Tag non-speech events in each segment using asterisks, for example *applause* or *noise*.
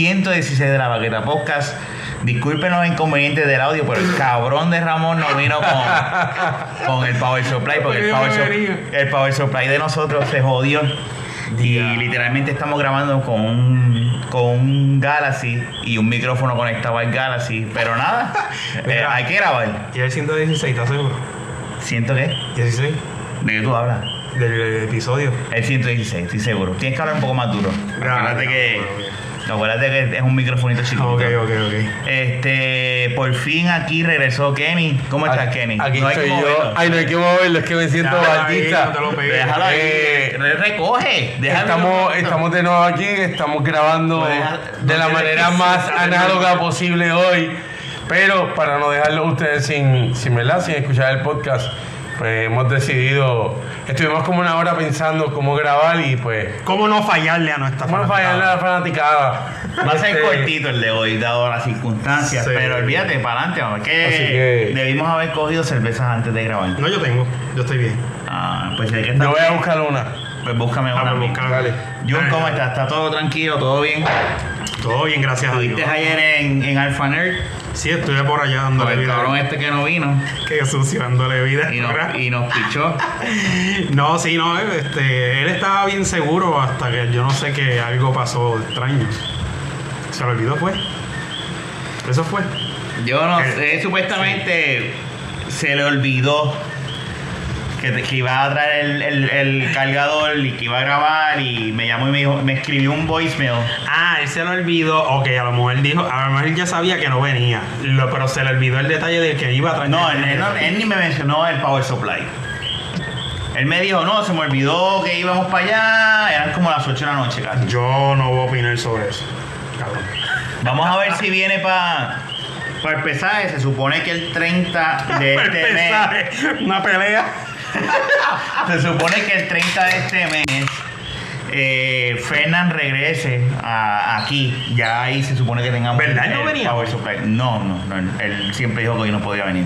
116 de la Baqueta Podcast. Disculpen los inconvenientes del audio, pero el cabrón de Ramón no vino con, con el Power Supply, porque el Power, Su- el Power Supply de nosotros se jodió. Y literalmente estamos grabando con un, con un Galaxy y un micrófono conectado al Galaxy. Pero nada, *laughs* eh, hay que grabar. Y el 116, ¿estás seguro? ¿Siento que? 16 ¿De qué tú hablas? del, del episodio. El 116, estoy seguro. Tienes que hablar un poco más duro. Acuérdate que, acuérdate que es un microfonito chiquito. Ok, ok, ok. Este, por fin aquí regresó Kenny. ¿Cómo estás, Kenny? Aquí No estoy yo. moverlo. Ay, no hay que moverlo, es que me siento artista. no te lo pegues. Déjalo ahí. Eh, Re- recoge. Déjalo Estamos, estamos de nuevo aquí, estamos grabando Pues deja- de la manera más sí, análoga posible hoy. Pero para no dejarlo a ustedes sin, sin, ¿verdad? sin escuchar el podcast, pues hemos decidido, estuvimos como una hora pensando cómo grabar y pues, ¿Cómo no fallarle a nuestra cómo no fallarle a la fanaticada. Va a ser Este, cortito el de hoy, dado las circunstancias. Sí. Pero olvídate, para adelante, vamos. Que, Así que- debimos haber cogido cervezas antes de grabar. No, yo tengo. Yo estoy bien. Ah, pues si hay que estar Yo voy a bien, buscar una. Pues búscame una. Vamos a a mí. buscar. Dale. Jun, ¿cómo estás? ¿Está todo tranquilo? ¿Todo bien? Todo bien, gracias a Dios. ¿Estuviste ayer en, en Alpha Nerd? Sí, estuve por allá Con dándole el vida. cabrón este que no vino Qué sucio, dándole vida. y nos, y nos pichó. *laughs* No, sí, no, este, él estaba bien seguro hasta que yo no sé que algo pasó extraño. Se lo olvidó, pues. Eso fue. Yo no sé, supuestamente se le olvidó que, que iba a traer el, el- el cargador y que iba a grabar y me llamó y me, dijo, me escribió un voicemail. Ah, él se lo olvidó. Ok, a lo mejor él dijo, a lo mejor él ya sabía que no venía. Lo- pero se le olvidó el detalle de que iba a traer. No, él, él no- él ni me mencionó el Power Supply. Él me dijo, no, se me olvidó que íbamos para allá, eran como las 8 de la noche casi. Yo no voy a opinar sobre eso. Cabrón. Vamos a ver si viene para el pesaje. Se supone que el 30 de *laughs* este mes. Una pelea. *laughs* Se supone que el 30 de este mes eh, Fernan regrese a- aquí. Ya ahí se supone que tengamos ¿Verdad? ¿Él no venía? Power Supply. No, no, no. Él siempre dijo que hoy no podía venir.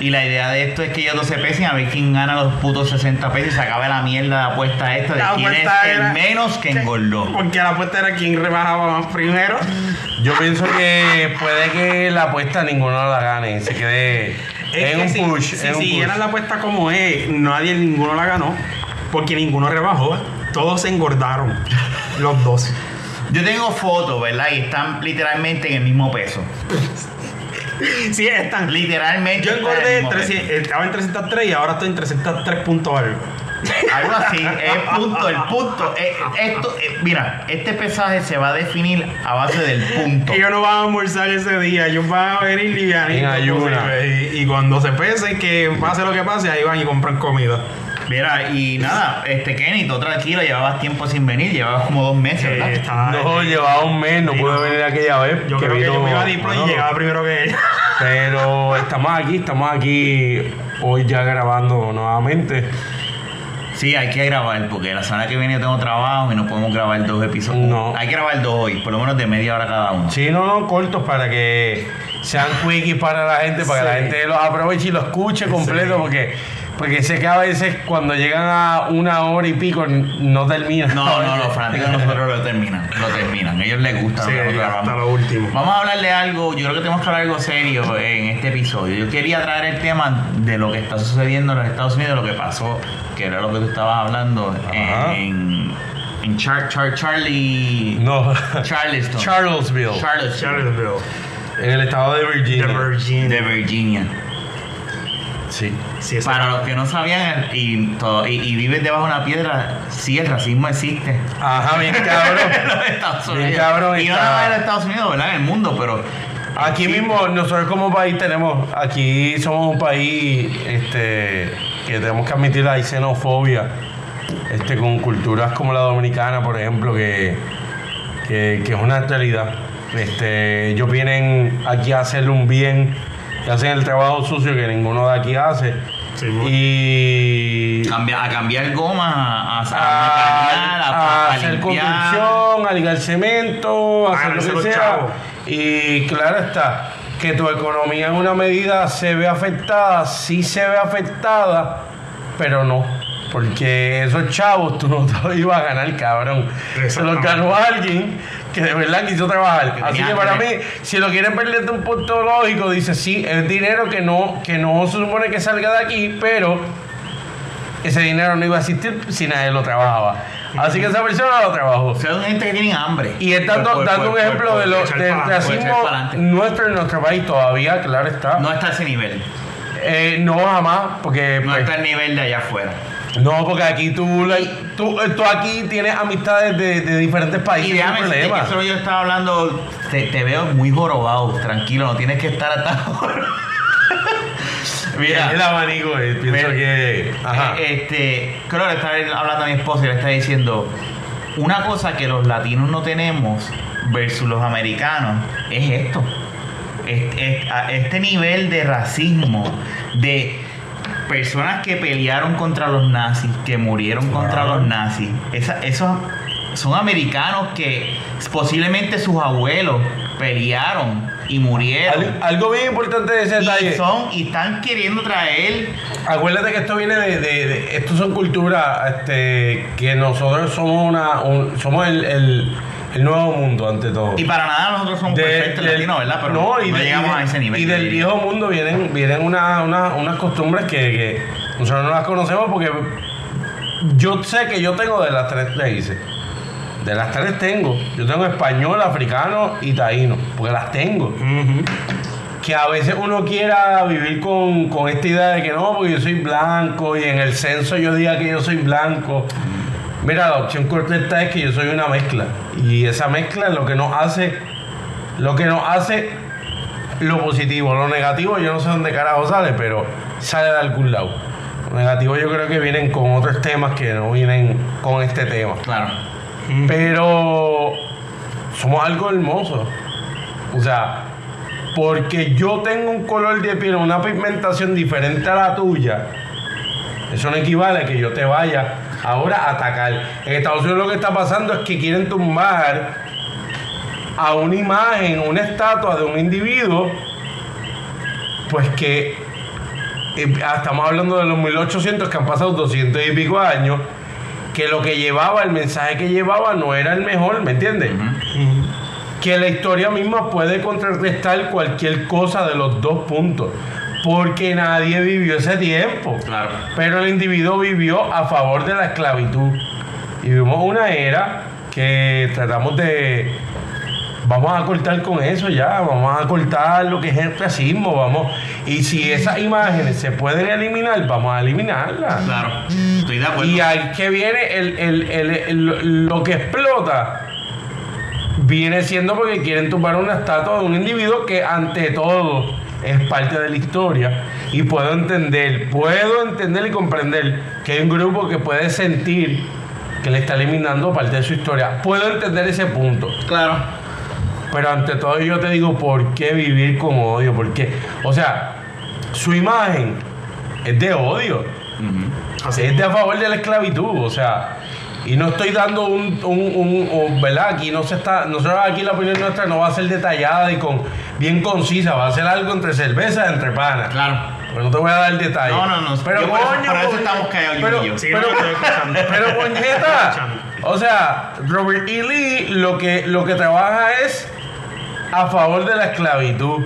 Y la idea de esto es que ellos dos se pesen a ver quién gana los putos 60 pesos y se acabe la mierda de apuesta esta de La quién es el menos que engordó. Porque la apuesta era quien rebajaba más primero. Yo pienso que puede que la apuesta ninguno la gane, se quede Es en que un si, push. si en un siguieran push. la apuesta como es, nadie, ninguno la ganó. Porque ninguno rebajó. Todos se engordaron. *laughs* Los dos. Yo tengo fotos, ¿verdad? Y están literalmente en el mismo peso. Sí, están. Literalmente. Yo en engordé, mismo 300 peso. estaba en 303 y ahora estoy en 303 puntos algo. Algo así, el punto, el punto. eh, esto, eh, mira, este pesaje se va a definir a base del punto. Ellos no van a almorzar ese día, ellos van a venir livianitos. Y, y cuando se pesen, que pase lo que pase, ahí van y compran comida. Mira, y nada, este Kenny, todo tranquilo, llevabas tiempo sin venir, llevabas como dos meses, Eh, ¿verdad? estaba- No, llevaba un mes, no Sí, pude no. venir aquella vez. Yo creo que yo me iba a Diplo y llegaba primero que ella. Pero estamos aquí, estamos aquí hoy ya grabando nuevamente. Sí, hay que grabar, porque la semana que viene yo tengo trabajo y no podemos grabar dos episodios. No. Hay que grabar dos hoy, por lo menos de media hora cada uno. Sí, no, no, cortos para que sean quickies para la gente, para que la gente los aproveche y lo escuche completo, Sí. porque, porque sé que a veces cuando llegan a una hora y pico no terminan. No, no, los fanáticos nosotros lo terminan, lo terminan. A ellos les gusta Sí, lo hasta lo último. Vamos a hablar de algo, yo creo que tenemos que hablar de algo serio en este episodio. Yo quería traer el tema de lo que está sucediendo en los Estados Unidos, lo que pasó, que era lo que tú estabas hablando Ajá. en, en Char, Char- Charlie... No. Charleston. Charlottesville, en el estado de Virginia. De Virginia. De Virginia. Sí. Para los que no sabían y, todo, y, y viven debajo de una piedra, sí, el racismo existe. Ajá, bien en *laughs* cabrón. los Estados Bien Unidos. cabrón y no nada más en los Estados Unidos, ¿verdad? En el mundo, pero... Aquí Sí. mismo, nosotros como país tenemos, aquí somos un país este, que tenemos que admitir la xenofobia, este, con culturas como la dominicana, por ejemplo, que, que, que es una realidad. Este, ellos vienen aquí a hacerle un bien, y hacen el trabajo sucio que ninguno de aquí hace. Sí, y Cambia- a cambiar gomas, a, a, a, a, mecanear, a- a a hacer limpiar. construcción, a ligar cemento, a hacer ganarse lo que sea. chavos. Y claro está, que tu economía en una medida se ve afectada, sí se ve afectada, pero no. Porque esos chavos tú no te los *laughs* ibas a ganar, cabrón. Se los ganó alguien que de verdad quiso trabajar. Que Así que para mí, si lo quieren ver desde un punto lógico, dice sí, es dinero que no, que no se supone que salga de aquí, pero ese dinero no iba a existir si nadie lo trabajaba. Así que esa persona lo trabajó. O sea, son gente que tienen hambre. Y es dando, Por- por- dando por- un por- ejemplo de lo, del racismo nuestro en nuestro país todavía, claro está. No está a ese nivel. Eh, no jamás, porque No pues, está al nivel de allá afuera. No, porque aquí tú, la- tú, tú aquí tienes amistades de, de diferentes países. Y déjame decirte que eso yo estaba hablando, te, te veo muy jorobado, tranquilo, no tienes que estar *laughs* ahora. Mira, el abanico, eh, pienso Mira, que. Ajá. eh, este, creo que le estaba hablando a mi esposa y le estaba diciendo, una cosa que los latinos no tenemos versus los americanos es esto. Es- es- a- Este nivel de racismo, de personas que pelearon contra los nazis, que murieron contra los nazis, esa- esos son americanos que posiblemente sus abuelos pelearon y murieron. Al- algo bien importante de ese Y detalle. son, y están queriendo traer Acuérdate que esto viene de, de, de- esto son culturas este, que nosotros somos una un- somos el, el, el nuevo mundo ante todo. Y para nada nosotros somos De- perfectos del- latinos, ¿verdad? Pero no, y de- llegamos y a ese nivel. Y del viejo mundo vienen, vienen una- una- unas costumbres que, que nosotros no las conocemos porque yo sé que yo tengo de las tres raíces. De las tres tengo. Yo tengo español, africano y taíno. Porque las tengo. Ujú. Que a veces uno quiera vivir con, con esta idea de que no, porque yo soy blanco y en el censo yo diga que yo soy blanco. Mira, la opción correcta es que yo soy una mezcla. Y esa mezcla es lo que nos hace, lo que nos hace lo positivo. Lo negativo yo no sé dónde carajo sale, pero sale de algún lado. Lo negativo yo creo que vienen con otros temas que no vienen con este tema. Claro. Pero somos algo hermoso. O sea, porque yo tengo un color de piel, una pigmentación diferente a la tuya, eso no equivale a que yo te vaya ahora atacar. En Estados Unidos lo que está pasando es que quieren tumbar a una imagen, una estatua de un individuo, pues que eh, estamos hablando de los 1800 que han pasado 200 y pico años, que lo que llevaba, el mensaje que llevaba no era el mejor, ¿me entiendes? Que la historia misma puede contrarrestar cualquier cosa de los dos puntos, porque nadie vivió ese tiempo. Claro. Pero el individuo vivió a favor de la esclavitud. Y vivimos una era que tratamos de... Vamos a cortar con eso ya, vamos a cortar lo que es el racismo, vamos... Y si esas imágenes se pueden eliminar, vamos a eliminarlas. Claro. Estoy de acuerdo. Y al que viene el, el- el- el- lo que explota viene siendo porque quieren tumbar una estatua de un individuo que ante todo es parte de la historia. Y puedo entender, puedo entender y comprender que hay un grupo que puede sentir que le está eliminando parte de su historia. Puedo entender ese punto. Claro. Pero ante todo yo te digo, ¿por qué vivir con odio? ¿Por qué? O sea, su imagen es de odio. Así Es de a favor de la esclavitud, o sea, y no estoy dando un, un, un- un- ¿verdad? Aquí no se está, nosotros aquí la opinión nuestra no va a ser detallada y con bien concisa, va a ser algo entre cerveza, entre panas. Claro. Pero no te voy a dar detalle. No, no, no. Pero por eso- coño, por eso coño, estamos callados, pero, yo. Sí, no, pero, estoy escuchando. *laughs* pero o sea, Robert E. Lee lo que, lo que trabaja es a favor de la esclavitud.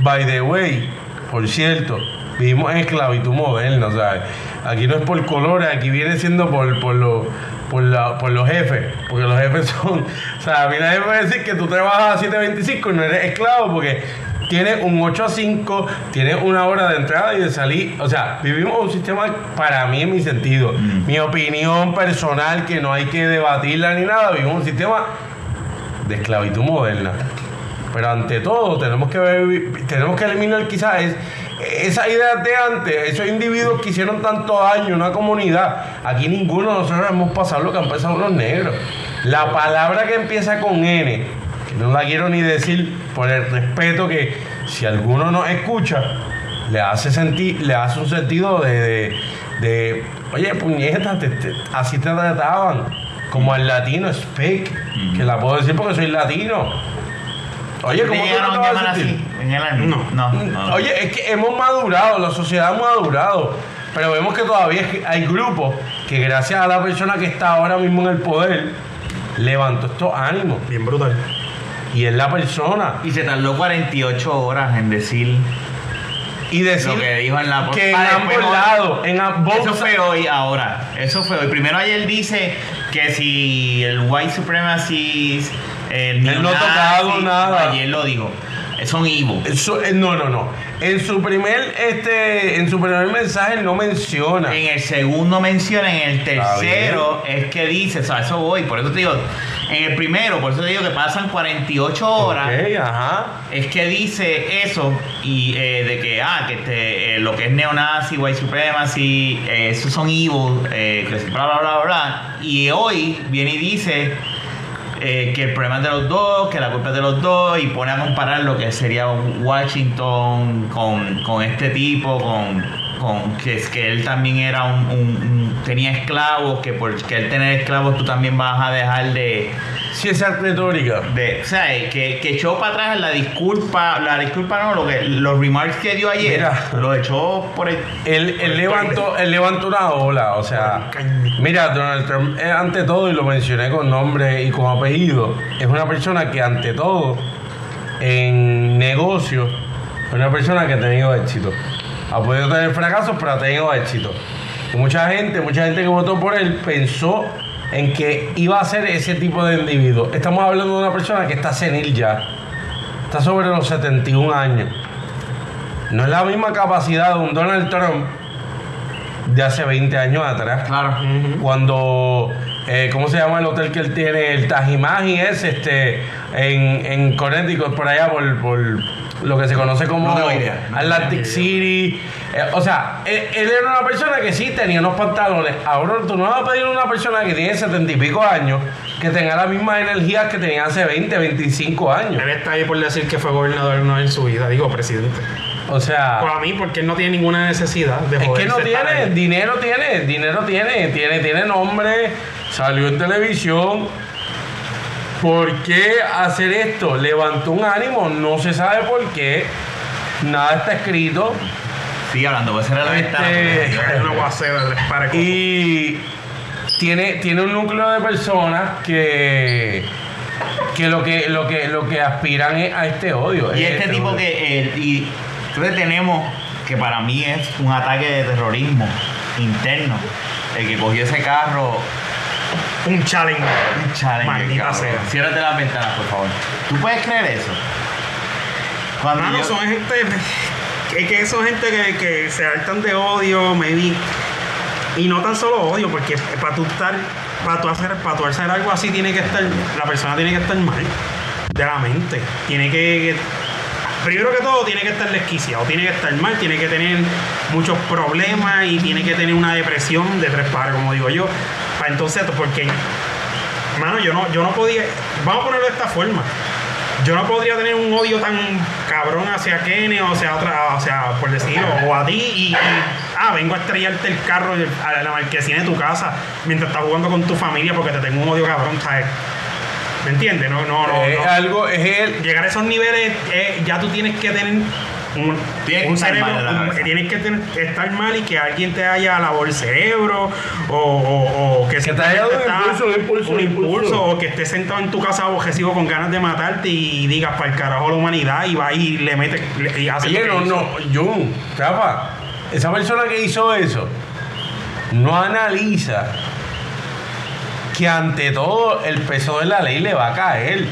By the way, por cierto, vivimos en esclavitud moderna, ¿sabes? Aquí no es por colores, aquí viene siendo por, por, lo- por, la- por los jefes, porque los jefes *laughs* son, o sea, a mí nadie me puede decir que tú trabajas a 7.25 y no eres esclavo, porque tienes un 8 a 5, tienes una hora de entrada y de salir, o sea, vivimos un sistema, para mí, en mi sentido, mi opinión personal, que no hay que debatirla ni nada, vivimos un sistema de esclavitud moderna. Pero ante todo tenemos que ver- tenemos que eliminar quizás es- esas ideas de antes, esos individuos que hicieron tanto daño una comunidad. Aquí ninguno de nosotros hemos pasado lo que han pasado los negros. La palabra que empieza con N, que no la quiero ni decir por el respeto que si alguno nos escucha, le hace sentir, le hace un sentido de, de, de, oye, puñeta, te- te- así te trataban. Como al latino es fake, que la puedo decir porque soy latino. Oye, ¿cómo ¿Te a te vas a llamar sentir? así? En el año? No. No. no. Oye, es que hemos madurado, la sociedad ha madurado, pero vemos que todavía hay grupos que gracias a la persona que está ahora mismo en el poder, levantó estos ánimos. Bien brutal. Y es la persona. Y se tardó 48 horas en decir Y decir lo que dijo en la que en Ah, ambos lados, en ambos Eso fue hoy, ahora. Eso fue hoy. Primero ayer dice que si el white supremacy, el Él no ha tocado nada. Ayer lo dijo. Son evil. Eso- eh, no, no, no. En su primer, este, en su primer mensaje no menciona. En el segundo menciona, en el tercero es que dice, o sea, eso voy, por eso te digo, en el primero, por eso te digo que pasan 48 horas, ajá. es que dice eso y eh, de que, ah, que este, eh, lo que es neonazi, white supremacy, eh, esos son evil, eh, bla, bla, bla, bla. Y hoy viene y dice eh, que el problema es de los dos, que la culpa es de los dos, y pone a comparar lo que sería Washington con, con este tipo, con, con que, es que él también era un, un- un- tenía esclavos, que por que él tener esclavos tú también vas a dejar de, Sí, esa retórica. de o sea, que, que echó para atrás la disculpa, la disculpa no, lo que, los remarks que dio ayer, Mira. lo echó por el... Él, él levantó, él levantó una ola, o sea, mira, Donald Trump eh, ante todo, y lo mencioné con nombre y con apellido, es una persona que ante todo, en negocios, es una persona que ha tenido éxito. Ha podido tener fracasos, pero ha tenido éxito. Y mucha gente, mucha gente que votó por él pensó en que iba a ser ese tipo de individuo. Estamos hablando de una persona que está senil ya, está sobre los 71 años. No es la misma capacidad de un Donald Trump de hace 20 años atrás. Claro. Cuando, eh, ¿cómo se llama el hotel que él tiene? El Tajimaji es este, en, en Connecticut, por allá, por, por lo que se conoce como No idea, no Atlantic. City. Eh, o sea, él, él era una persona que sí tenía unos pantalones. Ahora tú no vas a pedir a una persona que tiene 70 y pico años que tenga las mismas energías que tenía hace 20, 25 años. Él está ahí por decir que fue gobernador una vez en su vida, digo presidente. O sea... Para mí, porque él no tiene ninguna necesidad de Es que no tiene, dinero tiene, dinero tiene, tiene, tiene nombre, salió en televisión. ¿Por qué hacer esto? Levantó un ánimo, no se sabe por qué, nada está escrito. Sigue hablando, voy a cerrar la Este- ventana. Para Y tiene, tiene un núcleo de personas que, que lo que lo que lo que aspiran es a este odio. Y es este tipo odio. que. eh, y entonces tenemos que para mí es un ataque de terrorismo interno. El que cogió ese carro. Un challenge. Un challenge. Maldita sea. Ciérrate las ventanas, por favor. ¿Tú puedes creer eso? Cuando Mano, yo- son gente. Es que son gente que, que se hartan de odio, maybe. Y no tan solo odio, porque para tú estar. Para tú hacer, para tú hacer algo así, tiene que estar. La persona tiene que estar mal. De la mente. Tiene que. Primero que todo, tiene que estar desquiciado, tiene que estar mal, tiene que tener muchos problemas y tiene que tener una depresión de tres pares, como digo yo. Para entonces, porque Mano, yo no, yo no podía. Vamos a ponerlo de esta forma. Yo no podría tener un odio tan cabrón hacia Kenny o hacia otra, o sea, por decirlo, o a ti y, y, ah, vengo a estrellarte el carro a la marquesina de tu casa mientras estás jugando con tu familia porque te tengo un odio cabrón, ¿sabes? ¿Me entiendes? No, no, no. Es no. algo, es el, Llegar a esos niveles, eh, ya tú tienes que tener un, Tienes que un estar mal de la un- cabeza. tienes que tener- estar mal y que alguien te haya lavado el cerebro o, o- o que, te haya dado un impulso, un impulso, un un impulso. impulso, o que estés sentado en tu casa objetivo con ganas de matarte y digas para el carajo la humanidad y va y le mete le- y hace Oye, no, no, Jun, Rafa, esa persona que hizo eso no analiza que ante todo el peso de la ley le va a caer.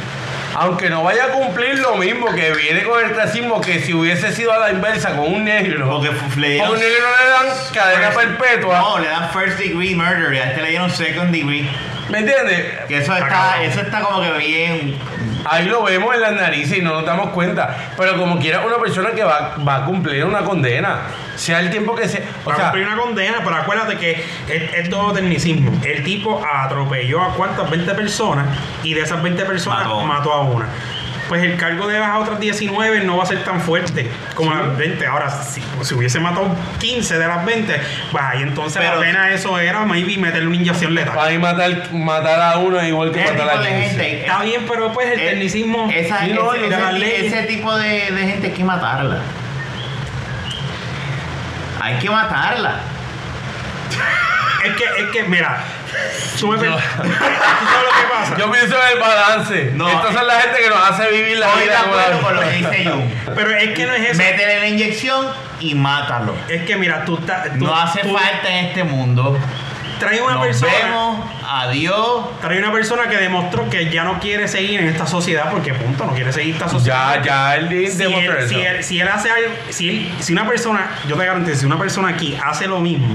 Aunque no vaya a cumplir lo mismo que viene con el racismo que si hubiese sido a la inversa con un negro. Porque le a un negro le dan cadena first- perpetua. No, le dan first degree murder y a este le dieron second degree. ¿Me entiendes? Que eso Está eso está como que bien. Ahí lo vemos en las narices y no nos damos cuenta. Pero como quiera, una persona que va, va a cumplir una condena, sea el tiempo que sea. O Para sea, cumplir una condena, pero acuérdate que es, es todo tecnicismo. El tipo atropelló a cuántas 20 personas y de esas 20 personas Mató mató, a una. Pues el cargo de las otras 19 no va a ser tan fuerte como las 20. Ahora, si, si hubiese matado 15 de las 20, pues ahí entonces Pero- la pena eso era maybe meterle una inyección letal. para matar, matar a uno es igual que matar a de 15. gente. Está bien, pero pues el Eh, tecnicismo. Esa, Sí, no, ese, ese ese tipo de, de gente hay que matarla. Hay que matarla. Es que, es que, mira, tú me per- ¿tú sabes lo que pasa? Yo pienso en el balance. No, Estas son la gente que nos hace vivir la Estoy de vida la- con lo que dice *laughs* Jun. Pero es que no es eso. Métele la inyección y mátalo. Es que mira, tú estás. tú- No hace tú falta en este mundo. Traes una Nos persona. vemos. Adiós. Trae una persona que demostró que ya no quiere seguir en esta sociedad porque punto, no quiere seguir esta sociedad. Ya, ya, él Si demostró él, eso. si, él, si él hace algo, si, él- si una persona, yo te garantizo, si una persona aquí hace lo mismo,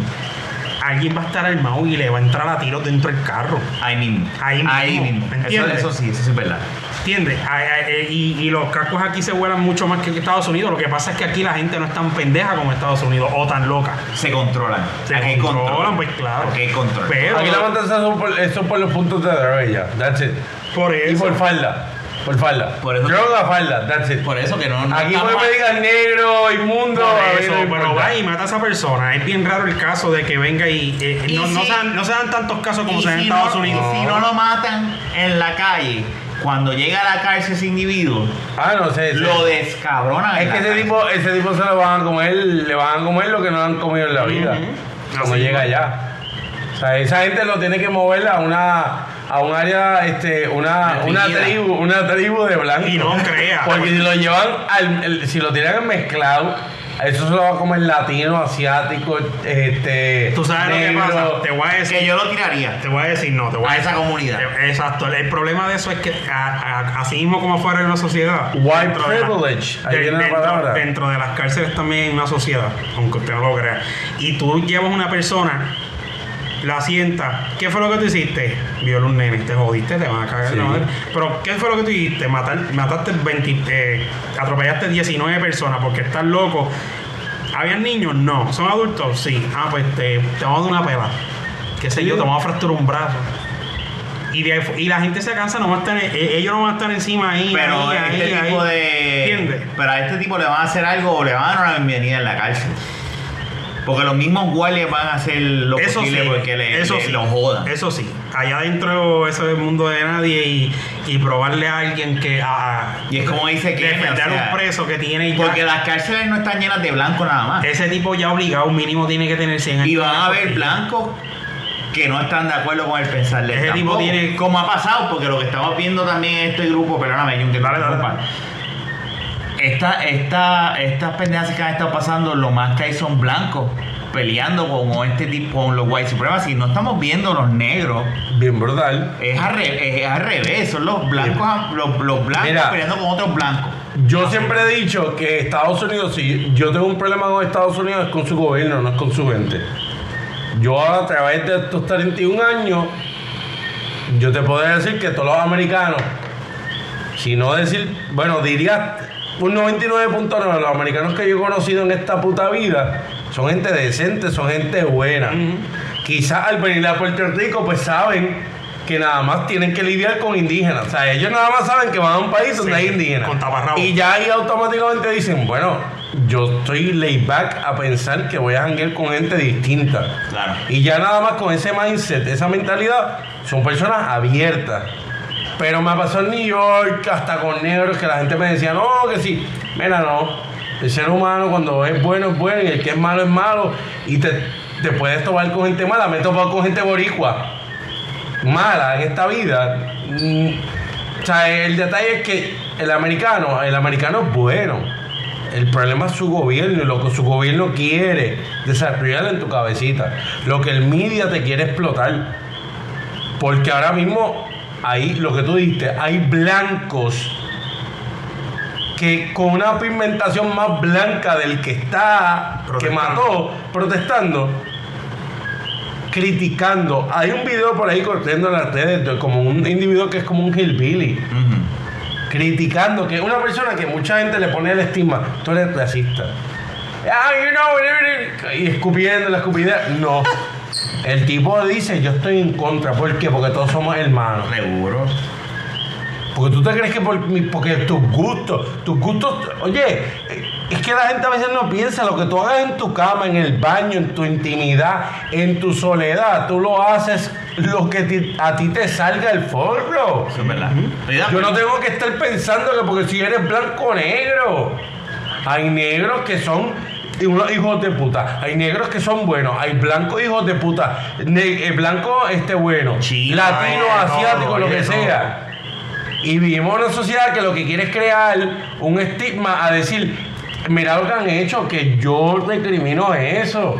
alguien va a estar armado y le va a entrar a tiros dentro del carro. Ahí mismo. Ahí mismo, Eso, ¿entiendes? eso sí, eso sí es verdad. ¿Entiendes? Ay, ay, eh, Y, y los cascos aquí se vuelan mucho más que en Estados Unidos. Lo que pasa es que aquí la gente no es tan pendeja como en Estados Unidos o tan loca. Se controlan. Se Aquí controlan, control. pues claro. Aquí hay control. Pero Aquí la son por, son por los puntos de droga y ya. That's it. por Y eso. por falda. Por falda. Por eso- Droga, falda. That's it. Por eso que no. no Aquí estamos- puede me digan negro, inmundo. Por a mí eso, no me pero importa. va y mata a esa persona. Es bien raro el caso de que venga y. eh, Y no, no si- se dan, no se dan tantos casos como y se dan en si Estados no, Unidos. y si no lo matan en la calle, cuando llega a la cárcel ese individuo, Ah, no sé. sí. lo descabronan. Es en que la ese cárcel. tipo, ese tipo se lo van a comer, le van a comer lo que no han comido en la vida. Ujú. Cuando Así llega allá. O sea, esa gente lo tiene que mover a una a un área, este, una, una tribu, una tribu de blancos. Y no crea. Porque si lo llevan al, el- si lo tiran mezclado, eso se lo va a comer latino, asiático, este. Tú sabes lo que pasa. Te voy a decir. Que yo lo tiraría Te voy a decir, no, te voy a a decir. esa comunidad. Exacto. El problema de eso es que, a- a- así mismo como fuera en una sociedad. White dentro de la- privilege. Ahí de- viene la dentro, palabra. dentro de las cárceles también hay una sociedad, aunque usted no lo crea. Y tú llevas una persona, la sienta. ¿Qué fue lo que tú hiciste? Viola un nene, te jodiste, te van a cagar Sí. madre. Pero, ¿qué fue lo que tú hiciste? Matar, mataste 20, eh, atropellaste 19 personas porque estás loco. ¿Habían niños? No. ¿Son adultos? Sí. Ah, pues te, te vamos a dar una pela. ¿Qué sé yo? Te vamos a fracturar un brazo. Y, de- y la gente se cansa, no va a estar, eh, ellos no van a estar encima ahí. Pero ahí, este ahí, tipo ahí. de. ¿Entiendes? Pero a este tipo le van a hacer algo o le van a dar una bienvenida en la cárcel. Porque los mismos guardias van a hacer lo Eso posible sí, porque le, eso le- sí, lo jodan. Eso sí, allá adentro eso es el mundo de nadie y, y probarle a alguien que a, Y es como dice que defender a un preso que tiene ya Porque las cárceles no están llenas de blanco nada más. ese tipo ya obligado mínimo tiene que tener 100 años. Y van a haber blancos que no están de acuerdo con el pensar de él Ese tipo tiene- Como ha pasado, porque lo que estamos viendo también en este grupo, perdóname, Jun, que interrumpa. Esta, esta, estas pendejas que han estado pasando, lo más que hay son blancos peleando con este tipo, con los white supremacy. No estamos viendo los negros. Bien brutal. Es al, re- es al revés, son los blancos, los, los blancos Mira. peleando con otros blancos. Yo siempre he dicho que Estados Unidos, si yo tengo un problema con Estados Unidos, es con su gobierno, no es con su gente. Yo a través de estos 31 años, yo te puedo decir que todos los americanos, si no decir, bueno, diría un 99.9 de los americanos que yo he conocido en esta puta vida, son gente decente, son gente buena. Quizás al venir a Puerto Rico, pues saben que nada más tienen que lidiar con indígenas. O sea, ellos nada más saben que van a un país donde Sí, hay indígenas. con. Y ya ahí automáticamente dicen, bueno, yo estoy laid back a pensar que voy a janguear con gente distinta. Claro. Y ya nada más con ese mindset, esa mentalidad, son personas abiertas. Pero me pasó en New York, hasta con negros, que la gente me decía, no, que sí. Mira, no. El ser humano cuando es bueno es bueno y el que es malo es malo. Y te, te puedes tomar con gente mala. Me he topado con gente boricua mala en esta vida. Mm, O sea, el detalle es que el americano, el americano es bueno. El problema es su gobierno y lo que su gobierno quiere desarrollar en tu cabecita. Lo que el media te quiere explotar. Porque ahora mismo, ahí, lo que tú dijiste, hay blancos que con una pigmentación más blanca del que está, que mató, protestando, criticando. Hay un video por ahí corriendo en las redes de como un individuo que es como un hillbilly, criticando que es una persona que mucha gente le pone el estigma, tú eres racista. Ah, you know, y escupiendo la escupidez. No. *laughs* El tipo dice, yo estoy en contra. ¿Por qué? Porque todos somos hermanos. Seguro. Porque tú te crees que por porque tus gustos, tus gustos, oye, es que la gente a veces no piensa lo que tú hagas en tu cama, en el baño, en tu intimidad, en tu soledad, tú lo haces lo que ti- a ti te salga el forro. Eso es verdad. Yo no tengo que estar pensando que porque si eres blanco o negro, hay negros que son hijos de puta. Hay negros que son buenos, hay blancos hijos de puta, ne- eh, blanco este bueno, Chino, latino, asiático, lo que sea. Y vivimos en una sociedad que lo que quiere es crear un estigma a decir, mira lo que han hecho, que yo recrimino eso.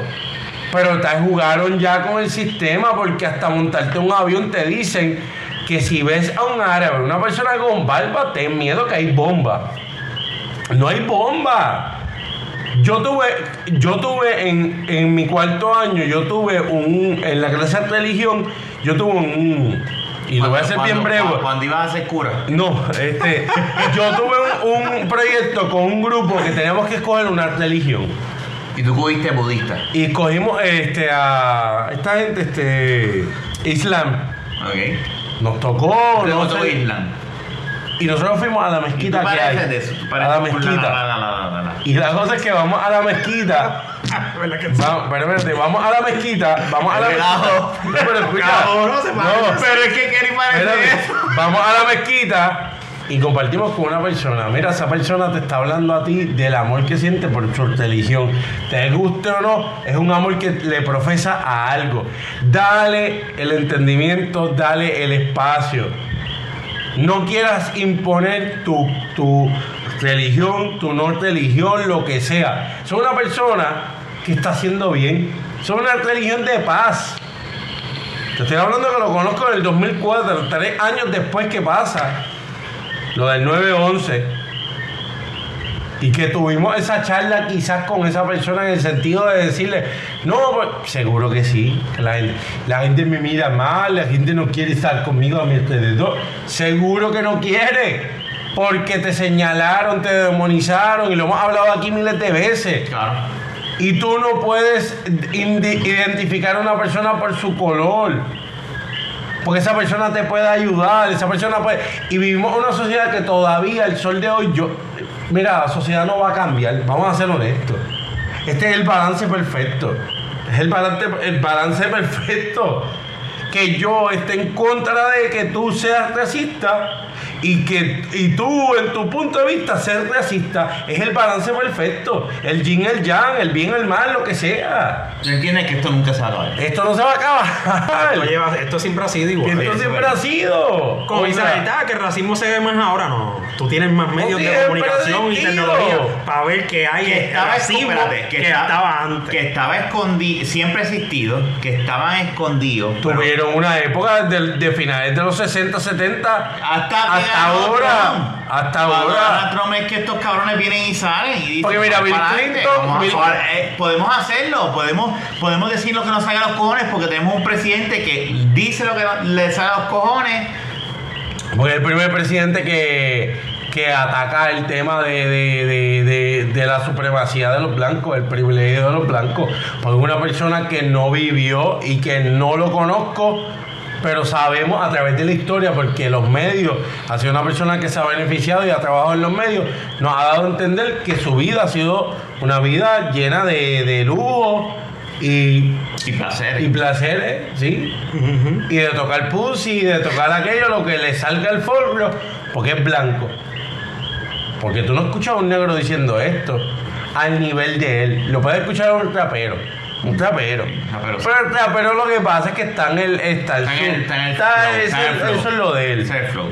Pero te jugaron ya con el sistema porque hasta montarte un avión te dicen que si ves a un árabe, una persona con barba, ten miedo que hay bomba. No hay bomba. Yo tuve, yo tuve en, en mi cuarto año, yo tuve un, en la clase de religión, yo tuve un, y lo voy a hacer bien breve. Cuando, cuando ibas a ser cura. No, este, yo tuve un, un proyecto con un grupo que teníamos que escoger una religión. Y tú fuiste budista. Y cogimos este, a esta gente, este, Islam. Ok. Nos tocó, Te no sé, Islam. Y nosotros fuimos a la mezquita que hay. de eso. A la mezquita. la, la, la. Y la cosa es que vamos a la mezquita. *laughs* ¿Verdad que sí? Vamos, pero espérate, vamos a la mezquita. Vamos a la mezquita. No, pero escucha. Cabrón, se parece. No, Pero es que Kerry parece Espérate, eso. Vamos a la mezquita y compartimos con una persona. Mira, esa persona te está hablando a ti del amor que siente por su religión. Te guste o no, es un amor que le profesa a algo. Dale el entendimiento, dale el espacio. No quieras imponer tu, tu religión, tu no religión, lo que sea. Son una persona que está haciendo bien. Son una religión de paz. Te estoy hablando que lo conozco en el 2004, tres años después que pasa lo del 9-11. Y que tuvimos esa charla quizás con esa persona en el sentido de decirle, no, pues, seguro que sí. La gente, la gente me mira mal, la gente no quiere estar conmigo a mi alrededor. Seguro que no quiere. Porque te señalaron, te demonizaron y lo hemos hablado aquí miles de veces. Claro. Y tú no puedes identificar a una persona por su color. Porque esa persona te puede ayudar, esa persona puede... Y vivimos en una sociedad que todavía, el sol de hoy, yo... Mira, la sociedad no va a cambiar, vamos a ser honestos. Este es el balance perfecto. Es el balance, el balance perfecto. Que yo esté en contra de que tú seas racista y que y tú en tu punto de vista ser racista es el balance perfecto. El yin, el yang, el bien, el mal, lo que sea. ¿Tú entiendes que esto nunca se va a acabar? Esto no se va a acabar. Esto, lleva- esto siempre ha sido igual. Esto siempre ha sido. Como O dice la verdad, que el racismo se ve más ahora, no. Tú tienes más medios de comunicación y tecnología para ver que hay que estaba, racismo espérate, que, estaba- estaba antes. que estaba escondido, siempre ha existido, que estaban escondidos. pero Tuvieron una época de, de finales de los 60, 70 hasta, que hasta ahora. Hasta ahora. Trump es que estos cabrones vienen y salen y dicen, Porque mira, "Vamos Bill Clinton- Bill- eh, podemos hacerlo, podemos, podemos decir lo que nos salga a los cojones porque tenemos un presidente que dice lo que le sale a los cojones. Porque es el primer presidente que, que ataca el tema de, de- de- la supremacía de los blancos, el privilegio de los blancos. Porque una persona que no vivió y que no lo conozco, pero sabemos a través de la historia, porque los medios, ha sido una persona que se ha beneficiado y ha trabajado en los medios, nos ha dado a entender que su vida ha sido una vida llena de, de lujo y Y placer. y placeres, ¿sí? Y de tocar pussy, y de tocar aquello, lo que le salga el folio, porque es blanco. Porque tú no escuchas a un negro diciendo esto al nivel de él. Lo puedes escuchar a un trapero. Un trapero. Trapero, sí. Pero el trapero lo que pasa es que está en el. Está, Está en el- está en el está- flow, eso, está en el flow. eso es lo de él. Ese es el flow.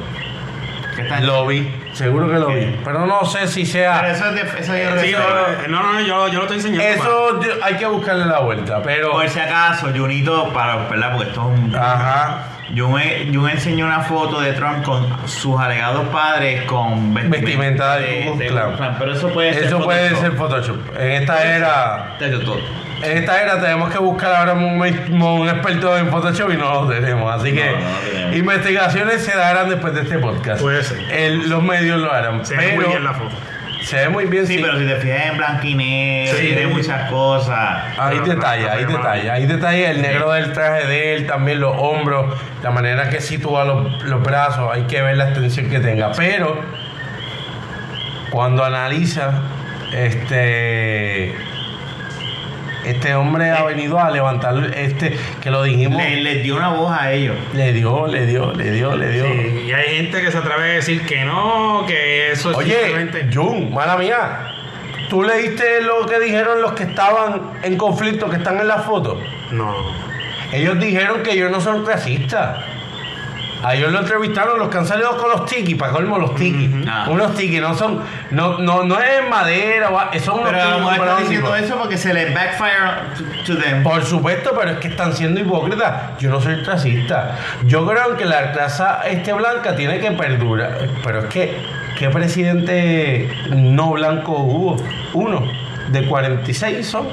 Está en- Lo vi, seguro que lo vi. Pero no sé si Pero sea. eso es de, eso yo Sí, creo que- no, no, no, yo, yo lo estoy enseñando. Eso yo- hay que buscarle la vuelta. Pero. Por si acaso, Junito, para, ¿verdad? Porque esto es un... Ajá. Jun, Jun enseñó una foto de Trump con sus alegados padres con Vestimenta de Klux Klan. Pero eso puede ser Eso puede Photoshop. ser Photoshop. En esta era. Eso es todo. En esta era tenemos que buscar ahora un, un experto en Photoshop y no lo tenemos. Así que No, no lo tenemos. investigaciones se darán después de este podcast. Puede ser. El- los medios lo harán. Se ve muy bien la foto. se ve muy bien. Sí, sí. pero si te fijas en blanco y negro, Sí. tiene muchas cosas. Hay Pero detalles, blanco, hay pero detalles, hay detalles. El negro del traje de él, también los hombros, la manera que sitúa los, los brazos, hay que ver la extensión que tenga. Pero cuando analiza, este este hombre ha venido a levantar este que lo dijimos. Le, les dio una voz a ellos. Le dio, le dio, le dio, le dio. Sí, y hay gente que se atreve a decir que no, que eso es Oye, simplemente. Jun, mala mía. ¿Tú leíste lo que dijeron los que estaban en conflicto, que están en la foto? No. Ellos dijeron que ellos no son racistas. A ellos lo entrevistaron los que han salido con los tiki, para colmo los tiki. Ah. Unos tiki, no son, no, no, no es madera, son unos Pero tiki diciendo eso porque se les backfire to, them. Por supuesto, pero es que están siendo hipócritas. Yo no soy racista. Yo creo que la raza este blanca tiene que perdurar. Pero es que, ¿qué presidente no blanco hubo? Uno. De 46 son.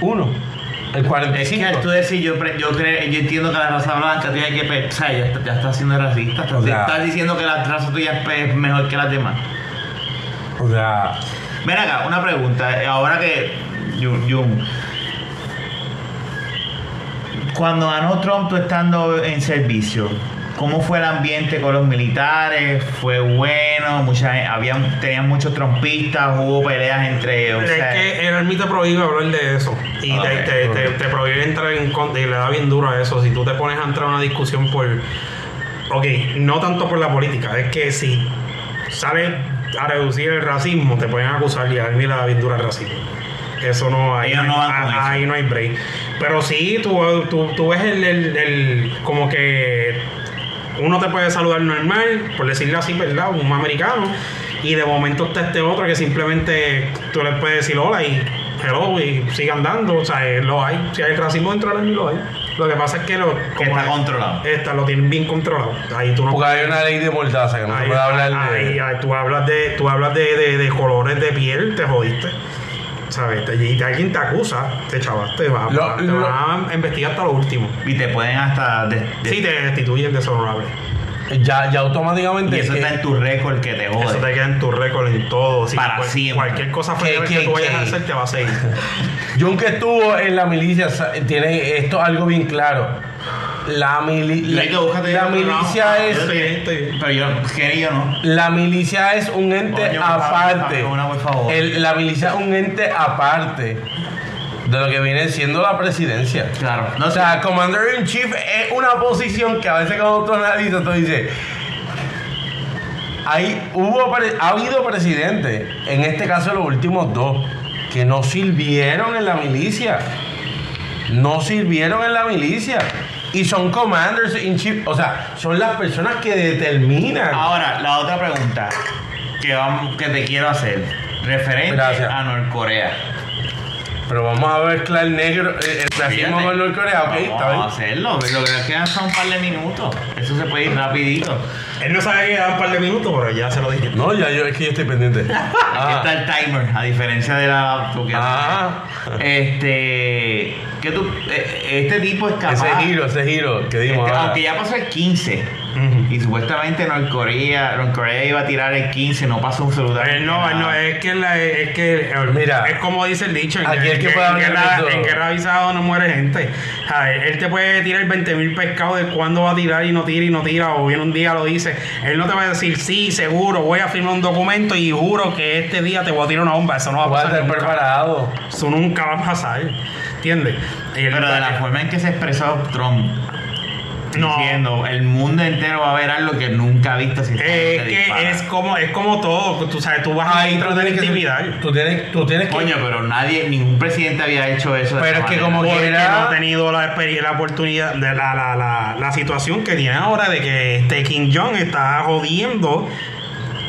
Uno. El Es 45. que al tú decir, yo, yo, creo, yo entiendo que la raza blanca tiene que... pe- O sea, ya, está- ya estás siendo racista. Estás, O sea- estás diciendo que la raza tuya es mejor que las demás. O sea, Ven acá, una pregunta. Ahora que... Jun, cuando ganó Trump tú estando en servicio, ¿cómo fue el ambiente con los militares? ¿Fue bueno? Mucha, habían, tenían muchos trompistas, hubo peleas entre... O es sea, que el army te prohíbe hablar de eso. Y Ah, te, te, te- te prohíbe entrar en contra. Y le da bien duro a eso. Si tú te pones a entrar a una discusión por. Ok, no tanto por la política. Es que si sale a reducir el racismo, te pueden acusar y a mí le da bien duro el racismo. Eso no hay. Ellos no ah, ahí no hay break. Pero sí, tú, tú, tú ves el, el- el- como que uno te puede saludar normal, por decirlo así, ¿verdad? Un americano. Y de momento está este otro que simplemente tú le puedes decir hola y hello y sigan dando. O sea, eh, lo hay. Si hay racismo dentro del lo hay. Lo que pasa es que lo, que está controlado. Está, lo tienen bien controlado. Ahí tú no porque hay una ley de mordaza que no se Ahí- puede hablar de. ahí- ahí tú hablas de tú hablas de, de- de colores de piel te jodiste sabes Te- y alguien te acusa te chavaste va, Lo- va- te lo- van a investigar hasta lo último Y te pueden hasta... de- de- sí te destituyen deshonorable Ya, ya automáticamente. y eso que- está en tu récord que te eso jode. te queda en tu récord en todo Si Para cual- siempre. cualquier cosa Que- fea que, que- tú vayas a hacer te va a seguir *laughs* John que estuvo en la milicia tiene esto algo bien claro. La, mili- la, milicia es. Pero yo, quería no. la milicia es un ente aparte. una. El- la milicia es un ente aparte de lo que viene siendo la presidencia. Claro. No o sea, Commander in Chief es una posición que a veces cuando tú analizas, tú dices, hay, hubo, ha habido presidentes, en este caso los últimos dos, que no sirvieron en la milicia. No sirvieron en la milicia. Y son commanders in chief, o sea, son las personas que determinan. Ahora, la otra pregunta que, vamos, que te quiero hacer. Referente Gracias. a Norcorea. Pero vamos a mezclar el negro, el, el racismo con Norcorea, ok, Vamos está a bien. hacerlo. Lo que nos quedan son un par de minutos. Eso se puede ir rapidito. Él no sabe que quedan un par de minutos pero ya se lo dije No, ya yo es que yo estoy pendiente. *laughs* Aquí Ah, está el timer, a diferencia de la Ah. Este. Que tú, eh, este tipo es capaz. ese giro, ese giro que dimos este, ahora. aunque ya pasó el 15. Ujú. Y supuestamente Norcorea, Norcorea iba a tirar el 15, no pasó absolutamente Él no, él no, nada. es que, la- es que Mira, es como dice el dicho, en, aquí el que en- puede en hablar guerra, en avisado no muere gente. A ver, él te puede tirar 20 mil pescados de cuándo va a tirar y no tira y no tira, o bien un día lo dice. Él no te va a decir, sí, seguro, voy a firmar un documento y juro que este día te voy a tirar una bomba. Eso no va a Voy a pasar. estar nunca. preparado. Eso nunca va a pasar. ¿Entiendes? Pero de la forma en que se expresó Trump. Diciendo el mundo entero va a ver algo que nunca ha visto si que dispara". es como, es como todo. Tú sabes, tú vas a Ahí tú de la que intimidad. tú tienes, tú tienes que Coño, pero nadie, ningún presidente había hecho eso. de Pero es que manera. como quiera- no ha tenido la, la oportunidad de la, la, la, la situación que tiene ahora de que este Kim Jong está jodiendo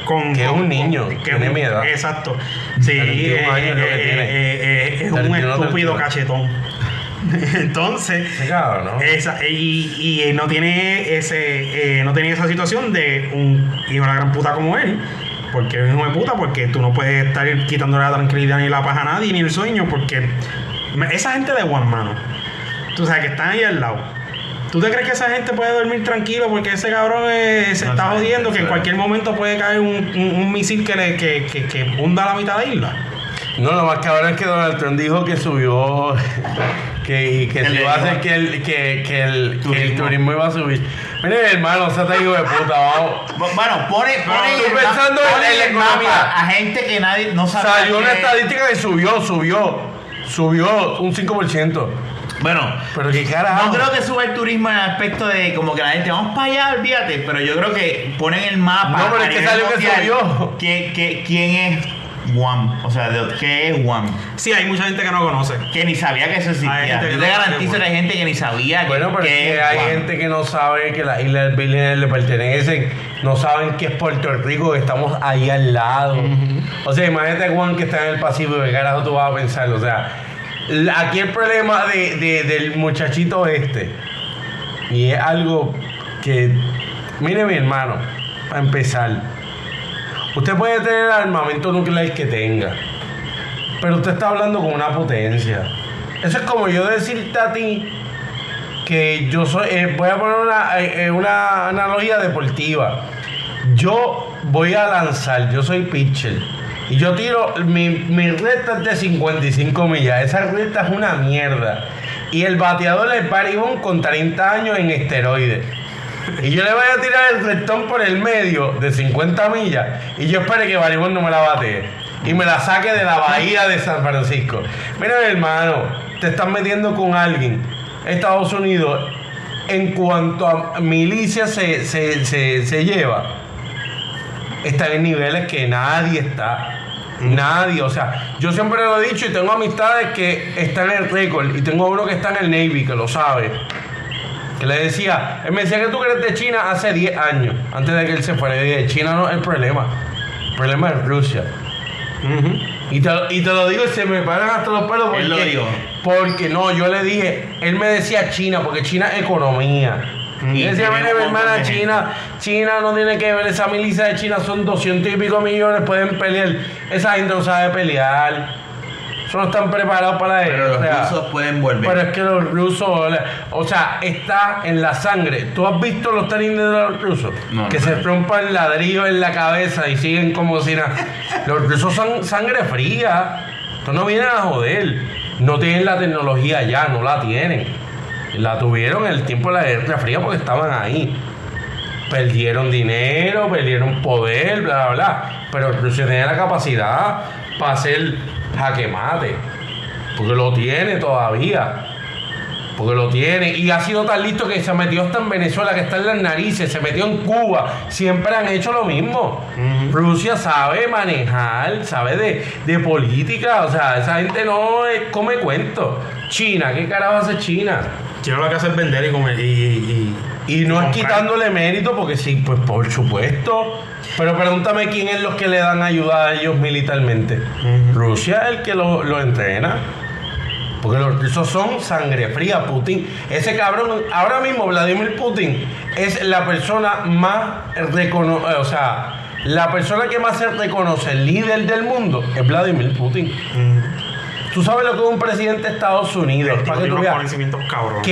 con Que es un niño, que tiene es un- mi edad. exacto sí 31 años es lo que eh, eh, eh, es un 31, estúpido 31. cachetón *laughs* entonces y, y no tiene ese eh, no tiene esa situación de un hijo de la gran puta como él porque es un hijo de puta porque tú no puedes estar quitándole la tranquilidad ni la paz a nadie ni el sueño porque esa gente de Juan mano tú sabes que están ahí al lado. ¿Tú te crees que esa gente puede dormir tranquilo porque ese cabrón eh, se No está jodiendo que en cualquier momento puede caer un, un- un misil que, le, que, que, que hunda la mitad de la isla? No, lo más cabrón es que Donald Trump dijo que subió. *laughs* Que, que se iba a hacer que el, que, que el, que el Turismo. turismo iba a subir. Mire, hermano, o sea, te digo de puta, vamos. Bu- Bueno, pone, pone estoy en pensando en la el mapa a gente que nadie no sabe. Salió una que- estadística que subió, subió. Subió un 5%. Bueno, Pero qué carajo. no creo que suba el turismo en el aspecto de como que la gente vamos para allá, olvídate. Pero yo creo que ponen el mapa. No, pero es que salió que subió. ¿Quién, qué- quién es Guam. O sea, de- ¿qué es Guam? Sí, hay mucha gente que no conoce. Que ni sabía que eso existía. que Yo te garantizo Guam. que hay gente que ni sabía que, Bueno, pero es que que hay Guam. gente que no sabe que las Islas Vírgenes le pertenecen, no saben que es Puerto Rico, que estamos ahí al lado. O sea, imagínate Juan que está en el Pacífico, ¿qué carajo tú vas a pensar? O sea, aquí el problema de, de- del muchachito este, y es algo que, mire mi hermano, para empezar, usted puede tener el armamento nuclear que tenga, pero usted está hablando con una potencia. Eso es como yo decirte a ti que yo soy, eh, voy a poner una, eh, eh, una analogía deportiva. Yo voy a lanzar, yo soy pitcher. Y yo tiro, mi, mi recta es de 55 millas. Esa recta es una mierda. Y el bateador es Barry Bonds con 30 años en esteroides. *laughs* Y yo le voy a tirar el rectón por el medio de 50 millas. Y yo espero que Barry Bonds no me la batee. Y me la saque de la bahía de San Francisco. Mira, mi hermano, te estás metiendo con alguien. Estados Unidos, en cuanto a milicia se, se, se, se lleva, están en niveles que nadie está. Nadie, o sea, yo siempre lo he dicho y tengo amistades que están en el récord y tengo uno que está en el Navy, que lo sabe. Que le decía, él me decía que tú eres de China hace 10 años, antes de que él se fuera. Y dije, China no es el problema, el problema es Rusia. Y te, y te lo digo se me paran hasta los pelos porque, Él lo dijo. porque no, yo le dije, él me decía China, porque China es economía. Y un mi hermana. China, China no tiene que ver, esa milicia de China son 200 y pico millones, pueden pelear. Esa gente no sabe pelear. No están preparados para eso. Pero los O sea, rusos pueden volver. pero es que los rusos, o sea, está en la sangre. ¿Tú has visto los tenines de los rusos? No, que no. se rompan ladrillos en la cabeza y siguen como si nada. Los rusos son sangre fría. Tú no vienen a joder. No tienen la tecnología ya, no la tienen. La tuvieron en el tiempo de la Guerra Fría porque estaban ahí. Perdieron dinero, perdieron poder, bla, bla, bla. Pero Rusia tenía la capacidad para hacer jaque mate. Porque lo tiene todavía. Porque lo tiene. Y ha sido tan listo que se metió hasta en Venezuela, que está en las narices, se metió en Cuba. Siempre han hecho lo mismo. Rusia sabe manejar, sabe de, de política. O sea, esa gente no eh, come cuento. China, ¿qué carajo hace China? Chino lo que hace es vender y comer. Y, y, Y no es quitándole mérito, porque sí, pues por supuesto. Pero pregúntame quién es los que le dan ayuda a ellos militarmente. Rusia es el que lo, lo entrena. Porque los rusos son sangre fría, Putin. Ese cabrón, ahora mismo Vladimir Putin es la persona más recono eh, o sea, la persona que más se reconoce líder del mundo es Vladimir Putin. Tú sabes lo que es un presidente de Estados Unidos. Para que tú veas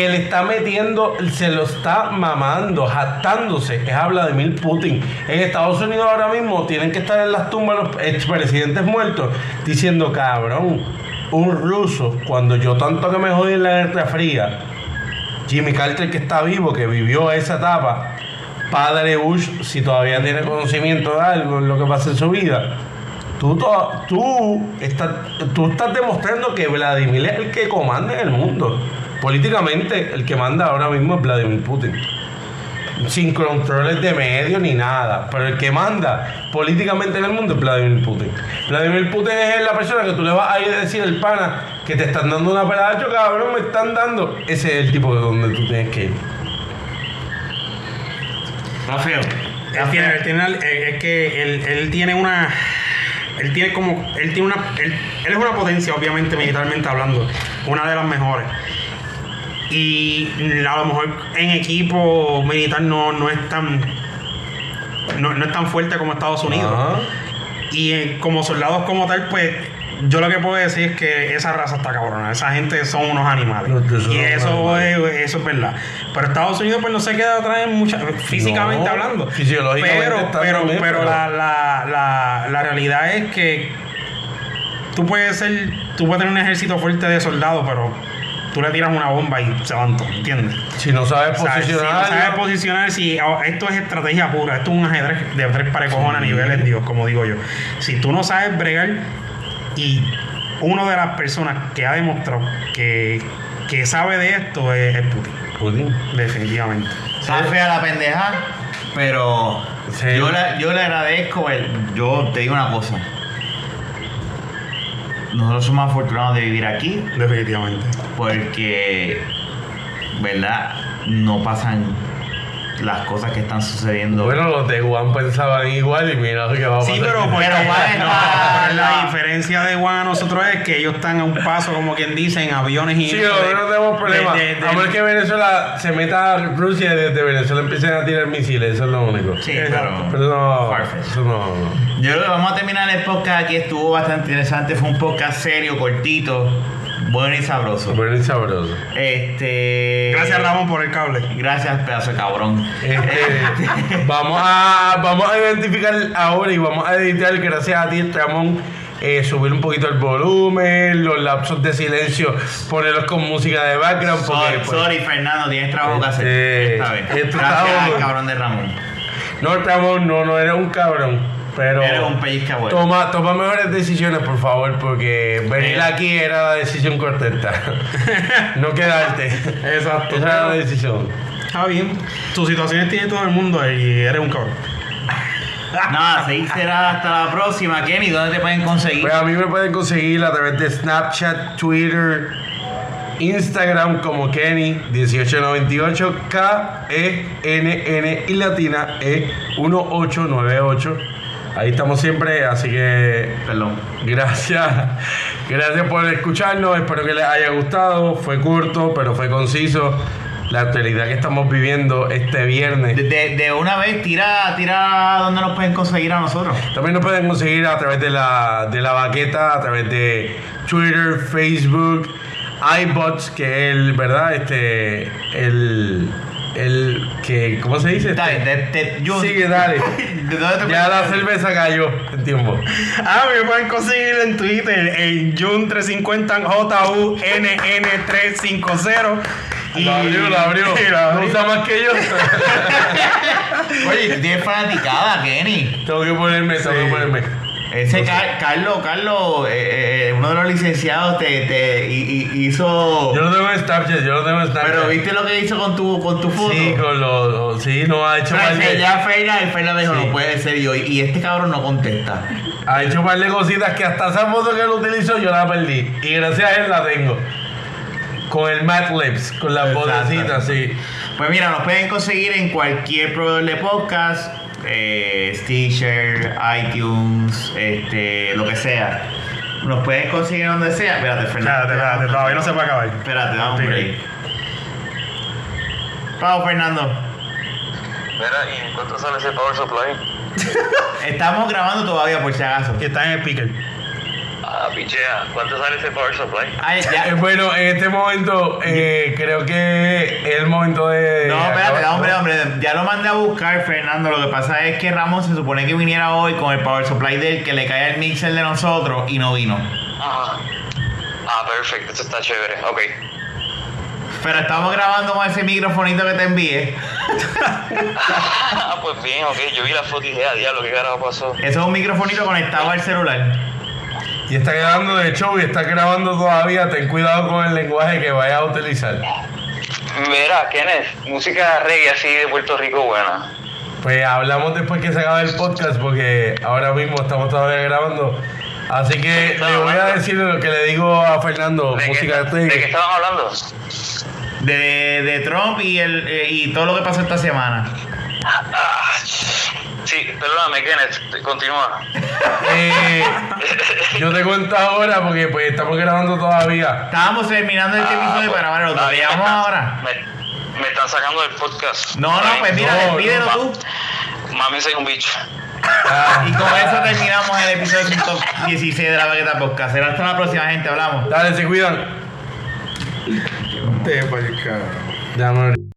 le está metiendo, se lo está mamando, jactándose, es a Vladimir Putin. En Estados Unidos ahora mismo tienen que estar en las tumbas los expresidentes muertos diciendo, cabrón, un ruso, cuando yo tanto que me jodí en la Guerra Fría, Jimmy Carter que está vivo, que vivió esa etapa, padre Bush, si todavía tiene conocimiento de algo en lo que pasa en su vida, Tú, tú, estás, tú estás demostrando que Vladimir es el que comanda en el mundo. Políticamente, el que manda ahora mismo es Vladimir Putin. Sin controles de medios ni nada. Pero el que manda políticamente en el mundo es Vladimir Putin. Vladimir Putin es la persona que tú le vas a ir a decir al pana que te están dando una pelada, "Yo, cabrón, me están dando. Ese es el tipo de donde tú tienes que ir. Está feo. Él tiene, él tiene- él- es que él, él tiene una. Él tiene como. Él tiene una. Él, él es una potencia, obviamente, militarmente hablando. Una de las mejores. Y a lo mejor en equipo militar no, no es tan. No, no es tan fuerte como Estados Unidos. Ajá. Y eh, como soldados como tal, pues. Yo lo que puedo decir es que esa raza está cabrona. Esa gente son unos animales. Los y eso es, eso es verdad. Pero Estados Unidos pues no se queda atrás en mucha, físicamente No, hablando. fisiológicamente Pero, pero, pero pero- la, la, la, la realidad es que tú puedes ser, tú puedes tener un ejército fuerte de soldados, pero tú le tiras una bomba y se van todos, ¿entiendes? Si no sabes O sea, si no posicionar. sabes posicionar, si oh, esto es estrategia pura, esto es un ajedrez de tres pares cojones a niveles, Dios, como digo yo. Si tú no sabes bregar y una de las personas que ha demostrado que, que sabe de esto es, es Putin, Putin. definitivamente. Está fea la pendeja, pero Sí. yo, le, yo le agradezco. el- yo te digo una cosa. nosotros somos afortunados de vivir aquí Definitivamente. porque, ¿verdad? No pasan las cosas que están sucediendo. Bueno, los de Juan pensaban igual y mira lo que va a pasar. Sí, pero, no, está- pero la diferencia de Juan a nosotros es que ellos están a un paso, como quien dice, en aviones y Sí, nosotros no tenemos problema. de- de- de- a menos que Venezuela se meta a Rusia y desde Venezuela empiecen a tirar misiles, eso es lo único. Sí, Exacto. pero... Pero no, eso no, no. Yo creo que vamos a terminar el podcast aquí. Estuvo bastante interesante. Fue un podcast serio, cortito, bueno y sabroso. Bueno y sabroso. Este. Gracias, Ramón, por el cable. Gracias, pedazo de cabrón. Este, *laughs* vamos, a, vamos a identificar ahora y vamos a editar, gracias a ti, Ramón, eh, subir un poquito el volumen, los lapsos de silencio, ponerlos con música de background. Porque, Sorry, pues, sorry, Fernando, tienes trabajo que hacer. Este, Esta vez. esto Gracias al cabrón de Ramón. No, Ramón, no, no eres un cabrón, pero Eres un pellizca bueno. toma, toma mejores decisiones, por favor, porque venir Eh. aquí era la decisión correcta. *laughs* no quedarte. Exacto. Esa era la decisión. Está bien. Tus situaciones tiene todo el mundo y eres un cabrón. Nada, se será hasta la próxima. Kenny, ¿dónde te pueden conseguir? Pues a mí me pueden conseguir a través de Snapchat, Twitter, Instagram como Kenny1898, K-E-N-N y latina E1898. Ahí estamos siempre, así que Perdón. gracias. Gracias por escucharnos, espero que les haya gustado. Fue corto, pero fue conciso. La actualidad que estamos viviendo este viernes. De, de- de una vez, tira, tira dónde nos pueden conseguir a nosotros. También nos pueden conseguir a través de la, de la baqueta, a través de Twitter, Facebook, iBots, que es el, ¿verdad? Este, el, el, que, ¿cómo se dice? Dale, yo- Sigue, dale. *laughs* ¿De dónde te Ya la cerveza cayó en tiempo. Ah, me pueden conseguir en Twitter en Jun350 JUNNN350. Lo abrió, lo abrió. *laughs* Y No usa más que yo. *laughs* Oye, tú tienes fanaticada, Kenny. tengo que ponerme, tengo que ponerme. Ese Car- Carlos, Carlos, eh, eh, uno de los licenciados te, te hi- hi- hizo. Yo lo tengo en Snapchat, yo lo tengo en Snapchat. Pero viste lo que hizo con tu, con tu foto. Sí, con los, sí, no ha hecho O sea, mal de, ya Ferna, y Ferna dijo, Sí. no puede ser yo. Y este cabrón no contesta. ha hecho par de cositas que hasta esa foto que él utilizó yo la perdí. Y gracias a él la tengo. Con el Mad Lips, con las vocecitas, sí. Pues mira, nos pueden conseguir en cualquier proveedor de podcast, eh, Stitcher, iTunes, este, lo que sea. Nos pueden conseguir donde sea. Espérate, Fernando. Espérate, espérate, todavía no se puede acabar. Espérate, dame un Sí. break. Vamos, Fernando. Mira, ¿y en cuánto sale ese power supply? *laughs* Estamos grabando todavía, por si acaso. Que está en el speaker. Ah, pichea, ¿cuánto sale ese power supply? Ay, ya. Eh, bueno, en este momento eh, creo que es el momento de. No, espérate, hombre, hombre. Ya lo mandé a buscar, Fernando. Lo que pasa es que Ramón se supone que viniera hoy con el power supply del que le cae el mixer de nosotros y no vino. Ajá. Ah, perfecto, esto está chévere, ok. Pero estamos grabando con ese microfonito que te envié. *laughs* Ah, pues bien, ok, yo vi la foto y dije, ah, diablo, ¿qué carajo pasó? Eso es un microfonito conectado al celular. Y está quedando de show y está grabando todavía. Ten cuidado con el lenguaje que vayas a utilizar. Mira, Kenneth, música reggae así de Puerto Rico buena. Pues hablamos después que se acabe el podcast porque ahora mismo estamos todavía grabando. Así que le voy a decir lo que le digo a Fernando, ¿De, música qué, ¿De qué de estaban hablando? De, de Trump y, el, eh, y todo lo que pasó esta semana. Ah, sí, perdóname, Kenneth, continúa. Eh, yo te cuento ahora porque pues estamos grabando todavía. Estábamos terminando este episodio para grabar el otro. Ah, ¿Te me llamamos están- ahora? Me, me están sacando del podcast. No, no, pues mira, No, despídelo no, tú. Mami, soy un bicho. Ah, Y con eso terminamos el episodio 116 de la Bagueta Podcast. Será hasta la próxima, gente. Hablamos. dale, se cuidan. Te. Déjame abrir.